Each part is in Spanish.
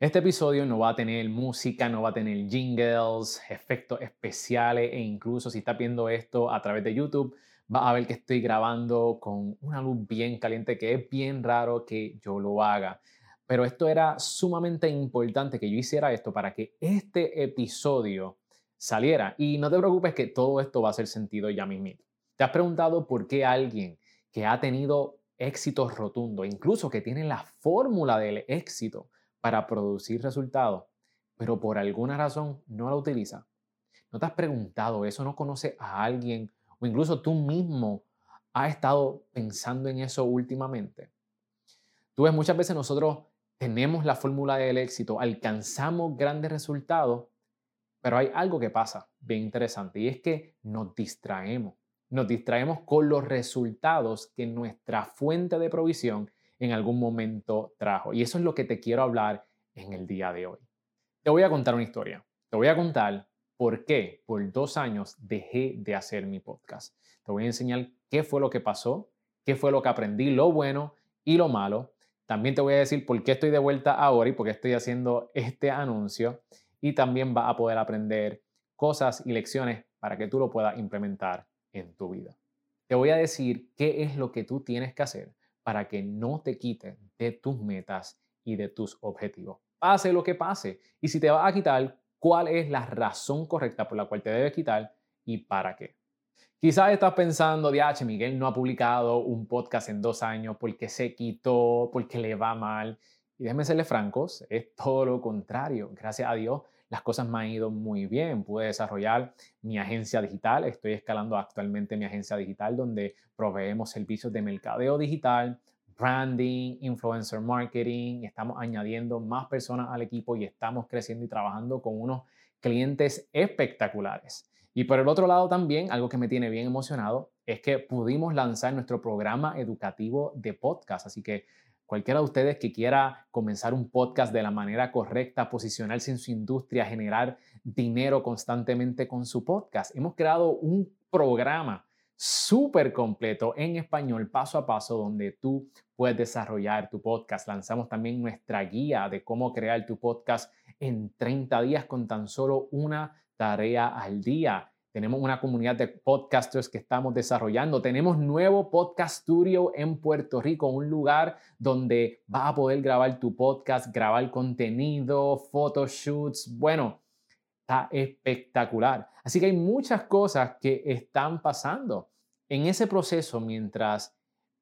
Este episodio no va a tener música, no va a tener jingles, efectos especiales e incluso si está viendo esto a través de YouTube, va a ver que estoy grabando con una luz bien caliente que es bien raro que yo lo haga. Pero esto era sumamente importante que yo hiciera esto para que este episodio saliera. Y no te preocupes que todo esto va a hacer sentido ya mismo. ¿Te has preguntado por qué alguien que ha tenido éxito rotundo, incluso que tiene la fórmula del éxito para producir resultados, pero por alguna razón no la utiliza? ¿No te has preguntado eso? ¿No conoce a alguien o incluso tú mismo has estado pensando en eso últimamente? Tú ves, muchas veces nosotros tenemos la fórmula del éxito, alcanzamos grandes resultados, pero hay algo que pasa bien interesante y es que nos distraemos. Nos distraemos con los resultados que nuestra fuente de provisión en algún momento trajo. Y eso es lo que te quiero hablar en el día de hoy. Te voy a contar una historia. Te voy a contar por qué por dos años dejé de hacer mi podcast. Te voy a enseñar qué fue lo que pasó, qué fue lo que aprendí, lo bueno y lo malo también te voy a decir por qué estoy de vuelta ahora y por qué estoy haciendo este anuncio. Y también vas a poder aprender cosas y lecciones para que tú lo puedas implementar en tu vida. Te voy a decir qué es lo que tú tienes que hacer para que no te quites de tus metas y de tus objetivos. Pase lo que pase. Y si te vas a quitar, ¿cuál es la razón correcta por la cual te debes quitar y para qué? Quizás estás pensando, H. Miguel no ha publicado un podcast en dos años porque se quitó, porque le va mal. Y déjenme serles francos, es todo lo contrario. Gracias a Dios, las cosas me han ido muy bien. Pude desarrollar mi agencia digital. Estoy escalando actualmente mi agencia digital donde proveemos servicios de mercadeo digital, branding, influencer marketing. Estamos añadiendo más personas al equipo y estamos creciendo y trabajando con unos clientes espectaculares. Y por el otro lado también, algo que me tiene bien emocionado, es que pudimos lanzar nuestro programa educativo de podcast. Así que cualquiera de ustedes que quiera comenzar un podcast de la manera correcta, posicionarse en su industria, generar dinero constantemente con su podcast, hemos creado un programa súper completo en español, paso a paso, donde tú puedes desarrollar tu podcast. Lanzamos también nuestra guía de cómo crear tu podcast en 30 días con tan solo una tarea al día. Tenemos una comunidad de podcasters que estamos desarrollando. Tenemos nuevo podcast studio en Puerto Rico, un lugar donde vas a poder grabar tu podcast, grabar contenido, photoshoots. Bueno, está espectacular. Así que hay muchas cosas que están pasando. En ese proceso, mientras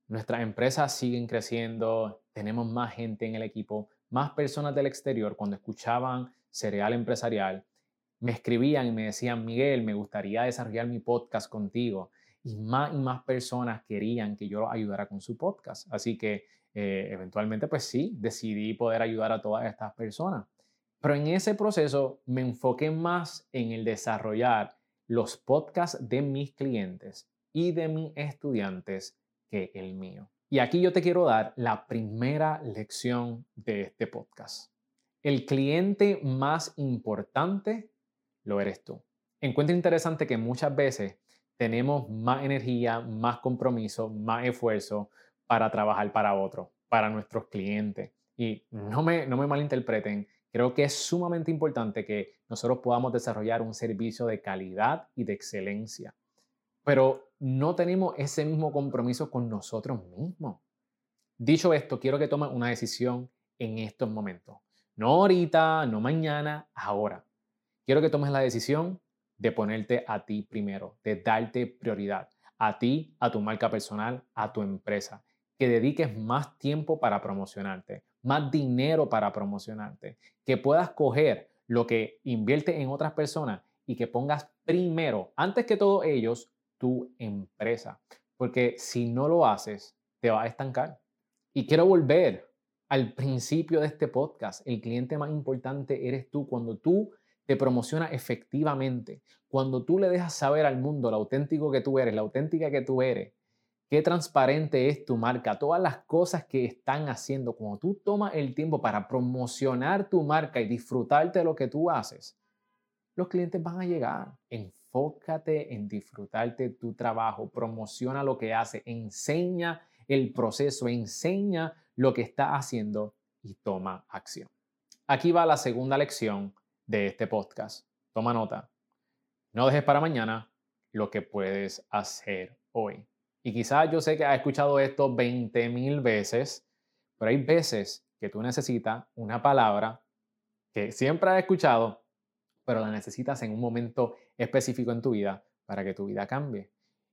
nuestras empresas siguen creciendo, tenemos más gente en el equipo, más personas del exterior, cuando escuchaban Cereal Empresarial, me escribían y me decían, Miguel, me gustaría desarrollar mi podcast contigo. Y más y más personas querían que yo ayudara con su podcast. Así que eh, eventualmente, pues sí, decidí poder ayudar a todas estas personas. Pero en ese proceso me enfoqué más en el desarrollar los podcasts de mis clientes y de mis estudiantes que el mío. Y aquí yo te quiero dar la primera lección de este podcast. El cliente más importante lo eres tú. Encuentro interesante que muchas veces tenemos más energía, más compromiso, más esfuerzo para trabajar para otros, para nuestros clientes. Y no me, no me malinterpreten, creo que es sumamente importante que nosotros podamos desarrollar un servicio de calidad y de excelencia. Pero no tenemos ese mismo compromiso con nosotros mismos. Dicho esto, quiero que tomes una decisión en estos momentos. No ahorita, no mañana, ahora quiero que tomes la decisión de ponerte a ti primero, de darte prioridad, a ti, a tu marca personal, a tu empresa, que dediques más tiempo para promocionarte, más dinero para promocionarte, que puedas coger lo que invierte en otras personas y que pongas primero, antes que todos ellos, tu empresa. Porque si no lo haces, te va a estancar. Y quiero volver al principio de este podcast. El cliente más importante eres tú. Cuando tú te promociona efectivamente. Cuando tú le dejas saber al mundo lo auténtico que tú eres, la auténtica que tú eres, qué transparente es tu marca, todas las cosas que están haciendo, cuando tú tomas el tiempo para promocionar tu marca y disfrutarte de lo que tú haces, los clientes van a llegar. Enfócate en disfrutarte tu trabajo, promociona lo que hace, enseña el proceso, enseña lo que está haciendo y toma acción. aquí va la segunda lección de este podcast. Toma nota. No dejes para mañana lo que puedes hacer hoy. Y quizás yo sé que has escuchado esto 20 mil veces, pero hay veces que tú necesitas una palabra que siempre has escuchado, pero la necesitas en un momento específico en tu vida para que tu vida cambie.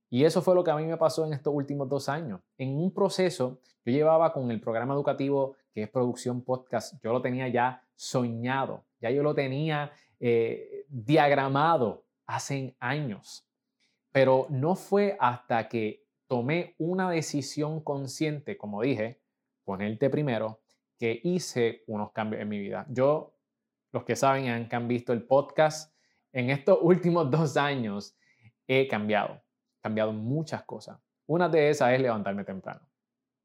Y eso fue lo que a mí me pasó en estos últimos dos años. En un proceso, yo llevaba con el programa educativo que es producción podcast, yo lo tenía ya soñado, yo lo tenía eh, diagramado hace años. Pero no fue hasta que tomé una decisión consciente, como dije, ponerte primero, que hice unos cambios en mi vida. Yo, los que saben, han, que han visto el podcast, en estos últimos dos años he cambiado, cambiado muchas cosas. Una de esas es levantarme temprano.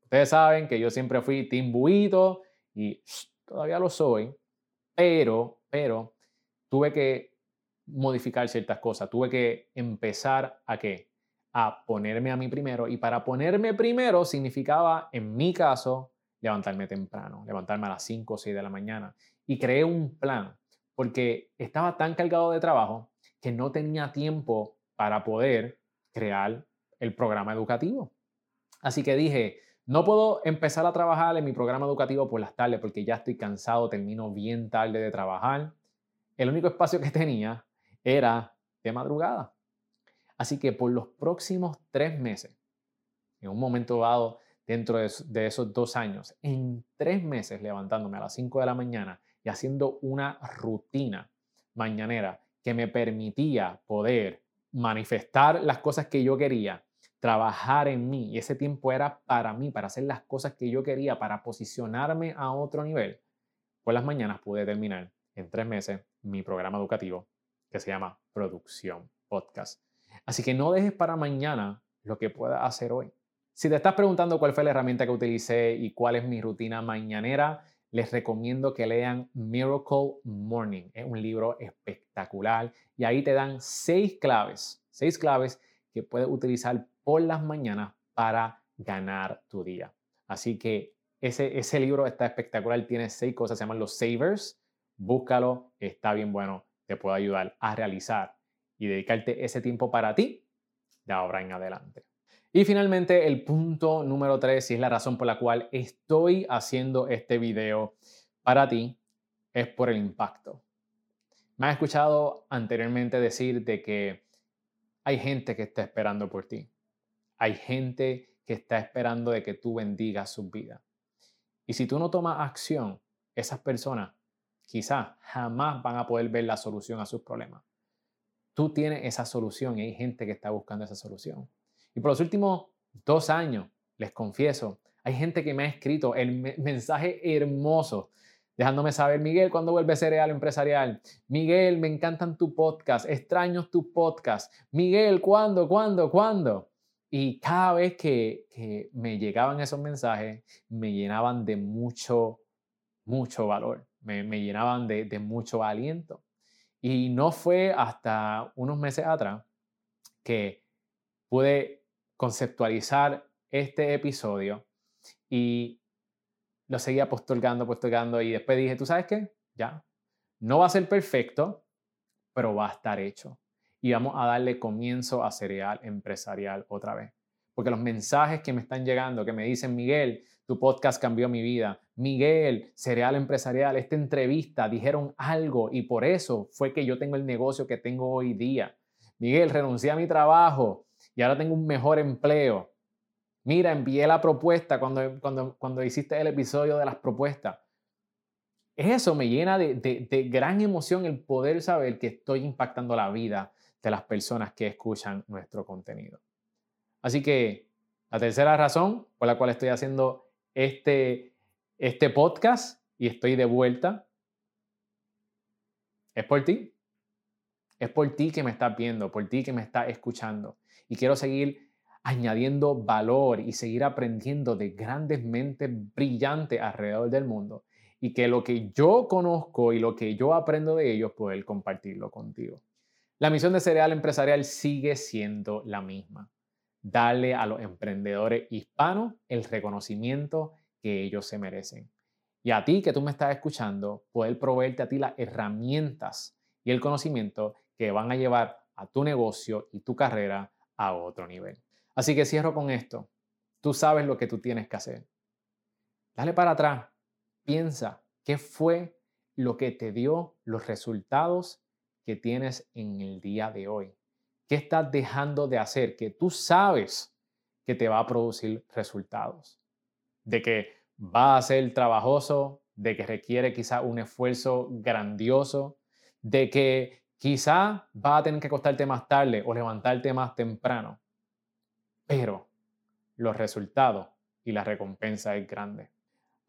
Ustedes saben que yo siempre fui timbuito y todavía lo soy, pero, pero tuve que modificar ciertas cosas. Tuve que empezar a qué? A ponerme a mí primero. Y para ponerme primero significaba, en mi caso, levantarme temprano, levantarme a las 5 o 6 de la mañana. Y creé un plan, porque estaba tan cargado de trabajo que no tenía tiempo para poder crear el programa educativo. Así que dije, no puedo empezar a trabajar en mi programa educativo por las tardes porque ya estoy cansado, termino bien tarde de trabajar. El único espacio que tenía era de madrugada. Así que por los próximos tres meses, en un momento dado, dentro de, esos dos años, en tres meses levantándome a las 5 de la mañana y haciendo una rutina mañanera que me permitía poder manifestar las cosas que yo quería, trabajar en mí, y ese tiempo era para mí, para hacer las cosas que yo quería, para posicionarme a otro nivel, por las mañanas pude terminar en tres meses mi programa educativo que se llama Producción Podcast. Así que no dejes para mañana lo que puedas hacer hoy. Si te estás preguntando cuál fue la herramienta que utilicé y cuál es mi rutina mañanera, les recomiendo que lean Miracle Morning. Es un libro espectacular y ahí te dan seis claves, seis claves que puedes utilizar por las mañanas para ganar tu día. Así que ese, ese libro está espectacular, tiene seis cosas, se llaman los Savers. Búscalo, está bien bueno, te puede ayudar a realizar y dedicarte ese tiempo para ti de ahora en adelante. Y finalmente, el punto número tres, y es la razón por la cual estoy haciendo este video para ti, es por el impacto. Me has escuchado anteriormente decir de que hay gente que está esperando por ti. Hay gente que está esperando de que tú bendigas su vida. Y si tú no tomas acción, esas personas quizás jamás van a poder ver la solución a sus problemas. Tú tienes esa solución y hay gente que está buscando esa solución. Y por los últimos dos años, les confieso, hay gente que me ha escrito el mensaje hermoso, dejándome saber, Miguel, ¿cuándo vuelve Cereal Empresarial? Miguel, me encantan tu podcast, extraño tu podcast. Miguel, ¿cuándo, cuándo, cuándo? Y cada vez que, me llegaban esos mensajes, me llenaban de mucho, mucho valor, me, me llenaban de, mucho aliento. Y no fue hasta unos meses atrás que pude conceptualizar este episodio y lo seguía postergando, postergando y después dije, ¿tú sabes qué? Ya, no va a ser perfecto, pero va a estar hecho. Y vamos a darle comienzo a Cereal Empresarial otra vez. Porque los mensajes que me están llegando, que me dicen, Miguel, tu podcast cambió mi vida. Miguel, Cereal Empresarial, esta entrevista dijeron algo y por eso fue que yo tengo el negocio que tengo hoy día. Miguel, renuncié a mi trabajo y ahora tengo un mejor empleo. Mira, envié la propuesta cuando, cuando, cuando hiciste el episodio de las propuestas. Eso me llena de, de gran emoción el poder saber que estoy impactando la vida de las personas que escuchan nuestro contenido. Así que la tercera razón por la cual estoy haciendo este, este podcast y estoy de vuelta es por ti. Es por ti que me estás viendo, por ti que me estás escuchando y quiero seguir añadiendo valor y seguir aprendiendo de grandes mentes brillantes alrededor del mundo y que lo que yo conozco y lo que yo aprendo de ellos, poder compartirlo contigo. La misión de Cereal Empresarial sigue siendo la misma. Darle a los emprendedores hispanos el reconocimiento que ellos se merecen. y a ti que tú me estás escuchando, poder proveerte a ti las herramientas y el conocimiento que van a llevar a tu negocio y tu carrera a otro nivel. Así que cierro con esto. Tú sabes lo que tú tienes que hacer. Dale para atrás. Piensa qué fue lo que te dio los resultados que tienes en el día de hoy. ¿Qué estás dejando de hacer que tú sabes que te va a producir resultados? De que va a ser trabajoso, de que requiere quizá un esfuerzo grandioso, de que quizá va a tener que costarte más tarde o levantarte más temprano. Pero los resultados y la recompensa es grande.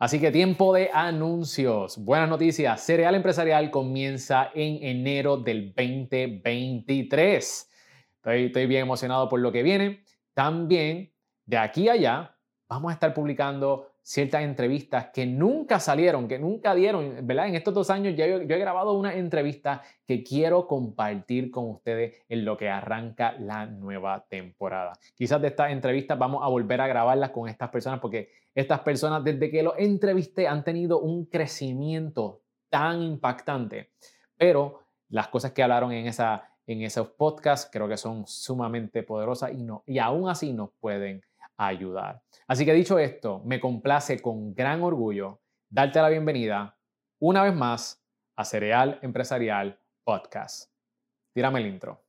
Así que tiempo de anuncios. Buenas noticias. Cereal Empresarial comienza en enero del 2023. Estoy, estoy bien emocionado por lo que viene. También de aquí a allá vamos a estar publicando ciertas entrevistas que nunca salieron, que nunca dieron, ¿verdad? En estos dos años ya yo, he grabado una entrevista que quiero compartir con ustedes en lo que arranca la nueva temporada. Quizás de estas entrevistas vamos a volver a grabarlas con estas personas porque estas personas desde que los entrevisté han tenido un crecimiento tan impactante, pero las cosas que hablaron en, esa, en esos podcasts creo que son sumamente poderosas y, no, y aún así nos pueden ayudar. Así que dicho esto, me complace con gran orgullo darte la bienvenida una vez más a Cereal Empresarial Podcast. Tírame el intro.